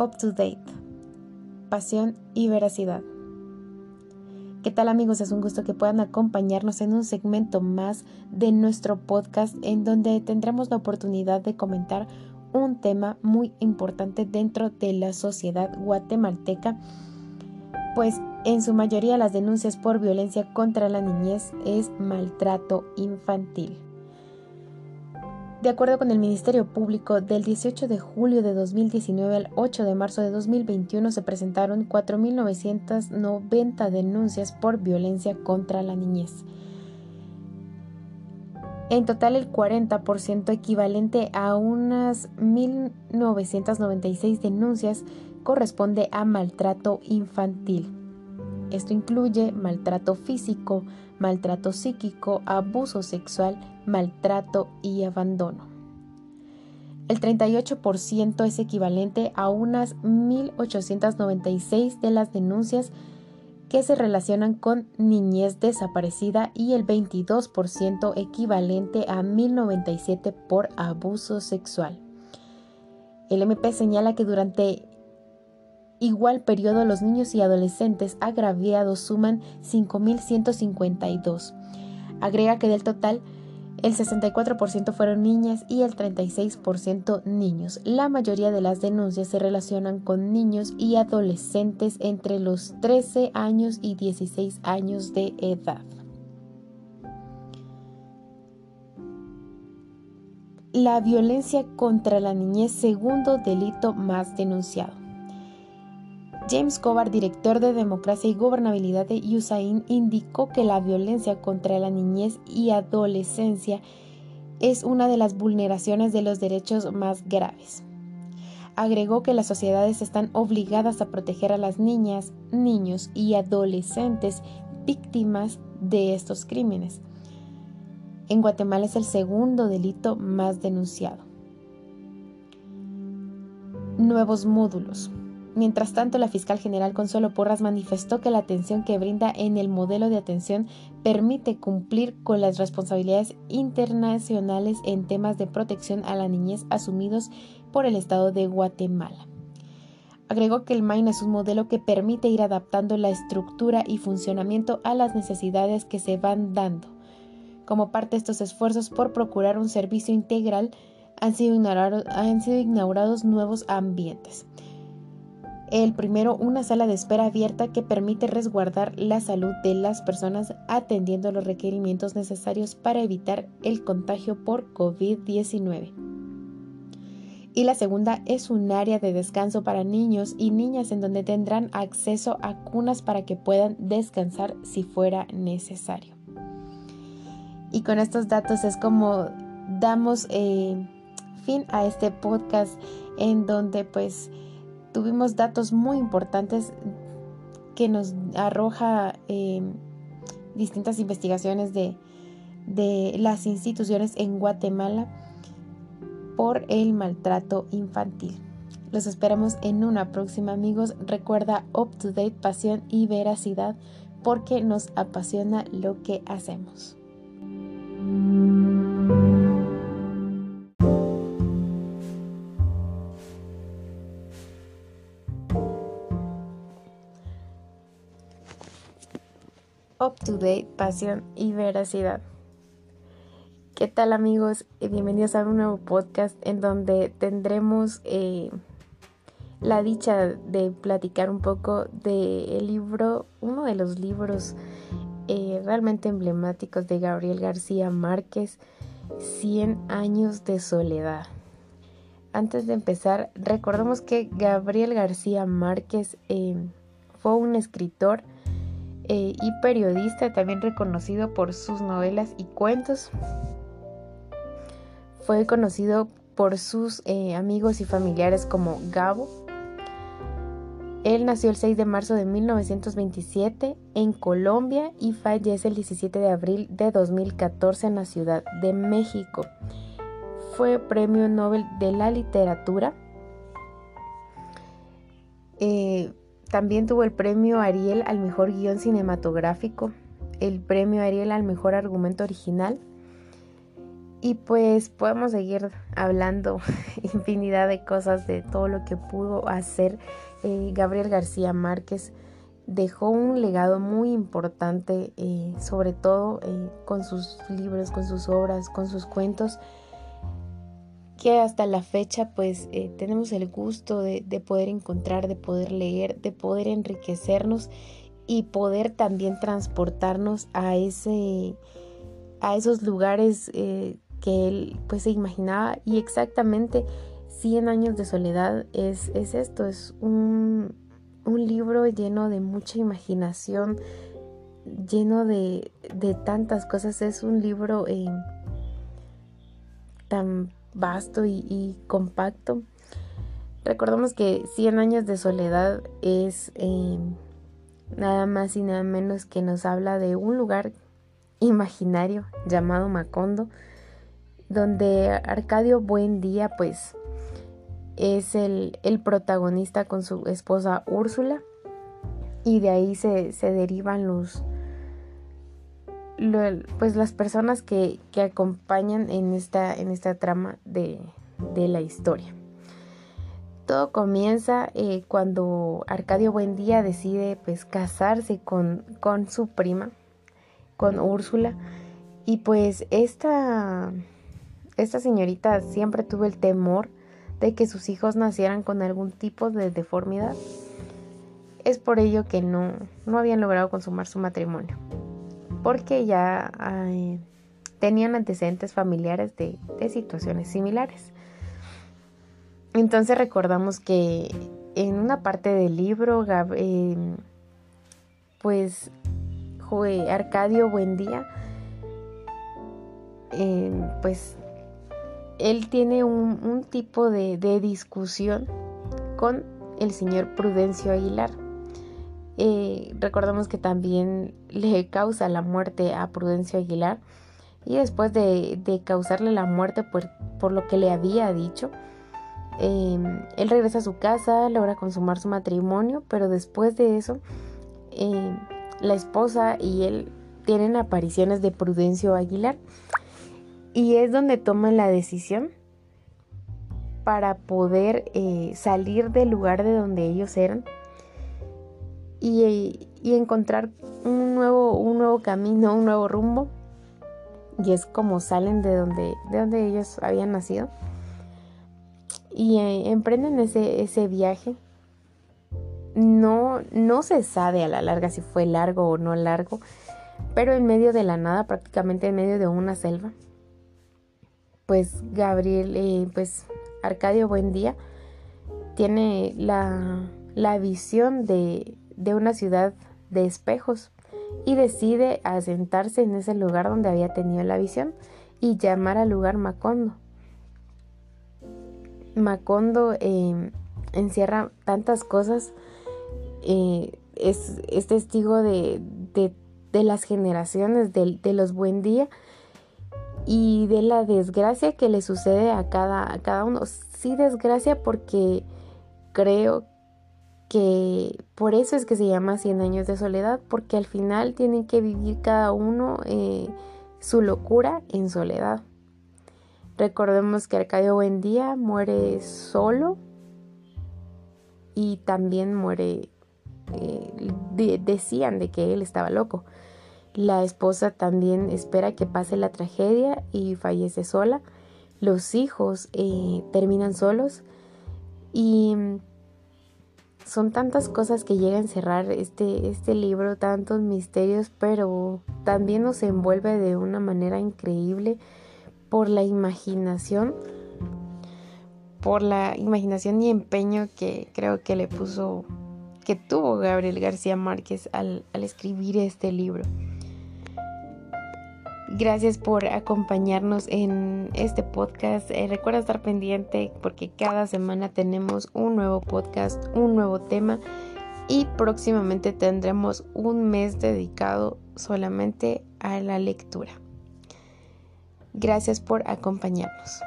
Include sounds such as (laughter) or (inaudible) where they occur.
Up to Date. Pasión y veracidad. ¿Qué tal amigos? Es un gusto que puedan acompañarnos en un segmento más de nuestro podcast en donde tendremos la oportunidad de comentar un tema muy importante dentro de la sociedad guatemalteca, pues en su mayoría las denuncias por violencia contra la niñez es maltrato infantil. De acuerdo con el Ministerio Público, del 18 de julio de 2019 al 8 de marzo de 2021 se presentaron 4.990 denuncias por violencia contra la niñez. En total, el 40% equivalente a unas 1.996 denuncias corresponde a maltrato infantil. Esto incluye maltrato físico, maltrato psíquico, abuso sexual, maltrato y abandono. El 38% es equivalente a unas 1.896 de las denuncias que se relacionan con niñez desaparecida y el 22% equivalente a 1.097 por abuso sexual. El MP señala que durante igual periodo los niños y adolescentes agraviados suman 5.152. Agrega que del total el 64% fueron niñas y el 36% niños. La mayoría de las denuncias se relacionan con niños y adolescentes entre los 13 años y 16 años de edad. La violencia contra la niñez, segundo delito más denunciado. James Cobar, director de Democracia y Gobernabilidad de USAID, indicó que la violencia contra la niñez y adolescencia es una de las vulneraciones de los derechos más graves. Agregó que las sociedades están obligadas a proteger a las niñas, niños y adolescentes víctimas de estos crímenes. En Guatemala es el segundo delito más denunciado. Nuevos módulos. Mientras tanto, la fiscal general Consuelo Porras manifestó que la atención que brinda en el modelo de atención permite cumplir con las responsabilidades internacionales en temas de protección a la niñez asumidos por el Estado de Guatemala. Agregó que el MAIN es un modelo que permite ir adaptando la estructura y funcionamiento a las necesidades que se van dando. Como parte de estos esfuerzos por procurar un servicio integral, han sido inaugurados nuevos ambientes el primero, una sala de espera abierta que permite resguardar la salud de las personas atendiendo los requerimientos necesarios para evitar el contagio por COVID-19. Y la segunda es un área de descanso para niños y niñas en donde tendrán acceso a cunas para que puedan descansar si fuera necesario. Y con estos datos es como damos eh, fin a este podcast en donde pues tuvimos datos muy importantes que nos arroja em, distintas investigaciones de, de las instituciones en Guatemala por el maltrato infantil. Los esperamos en una próxima amigos. Recuerda up to date, pasión y veracidad porque nos apasiona lo que hacemos. Up to date, pasión y veracidad. ¿Qué tal amigos? Eh, bienvenidos a un nuevo podcast en donde tendremos eh, la dicha de platicar un poco del libro, uno de los libros eh, realmente emblemáticos de Gabriel García Márquez, 100 años de soledad. Antes de empezar, recordemos que Gabriel García Márquez fue un escritor eh, y periodista, también reconocido por sus novelas y cuentos. Fue conocido por sus eh, amigos y familiares como Gabo. Él nació el 6 de marzo de 1927 en Colombia y fallece el 17 de abril de 2014 en la Ciudad de México. Fue Premio Nobel de la Literatura. Eh, también tuvo el premio Ariel al mejor guion cinematográfico, el premio Ariel al mejor argumento original Y pues podemos seguir hablando (laughs) infinidad de cosas de todo lo que pudo hacer eh, Gabriel García Márquez. Dejó un legado muy importante, eh, sobre todo eh, con sus libros, con sus obras, con sus cuentos, que hasta la fecha pues tenemos el gusto de, de poder encontrar, de poder leer, de poder enriquecernos y poder también transportarnos a ese a esos lugares que él pues se imaginaba. Y exactamente 100 años de soledad es, es esto, es un, un, libro lleno de mucha imaginación, lleno de, de tantas cosas, es un libro eh, tan vasto y, compacto. Recordemos que 100 años de soledad es eh, nada más y nada menos que nos habla de un lugar imaginario llamado Macondo, donde Arcadio Buendía pues es el, protagonista con su esposa Úrsula y de ahí se, derivan los, pues las personas que, acompañan en esta, en esta trama de, la historia. Todo comienza eh, cuando Arcadio Buendía decide pues casarse con, con su prima, con Úrsula, y pues esta esta señorita siempre tuvo el temor de que sus hijos nacieran con algún tipo de deformidad. Es por ello que no, no habían logrado consumar su matrimonio, porque ya tenían antecedentes familiares de, situaciones similares. Entonces recordamos que en una parte del libro, eh, pues Arcadio Buendía, eh, pues él tiene un, tipo de, discusión con el señor Prudencio Aguilar. Eh, recordamos que también le causa la muerte a Prudencio Aguilar y después de, causarle la muerte por, lo que le había dicho, em, él regresa a su casa, logra consumar su matrimonio, pero después de eso, em, la esposa y él tienen apariciones de Prudencio Aguilar y es donde toman la decisión para poder eh, salir del lugar de donde ellos eran y, encontrar un nuevo, un nuevo camino, un nuevo rumbo. Y es como salen de donde, de donde ellos habían nacido. Y eh, emprenden ese, ese viaje. No, no se sabe a la larga si fue largo o no largo, pero en medio de la nada, prácticamente en medio de una selva, pues Gabriel, eh, pues Arcadio Buendía tiene la, visión de, una ciudad de espejos y decide asentarse en ese lugar donde había tenido la visión y llamar al lugar Macondo. Macondo eh, encierra tantas cosas, eh, es, testigo de, las generaciones de, de los Buendía y de la desgracia que le sucede a cada, a cada uno. Sí, desgracia porque creo que por eso es que se llama 100 años de soledad, porque al final tienen que vivir cada uno eh, su locura en soledad. Recordemos que Arcadio Buendía muere solo y también muere, eh, decían de que él estaba loco. La esposa también espera que pase la tragedia y fallece sola. Los hijos eh, terminan solos y son tantas cosas que llega a encerrar este, este libro, tantos misterios, pero también nos envuelve de una manera increíble por la imaginación, por la imaginación y empeño que creo que le puso, que tuvo Gabriel García Márquez al, al escribir este libro. Gracias por acompañarnos en este podcast. Eh, recuerda estar pendiente porque cada semana tenemos un nuevo podcast, un nuevo tema y próximamente tendremos un mes dedicado solamente a la lectura. Gracias por acompañarnos.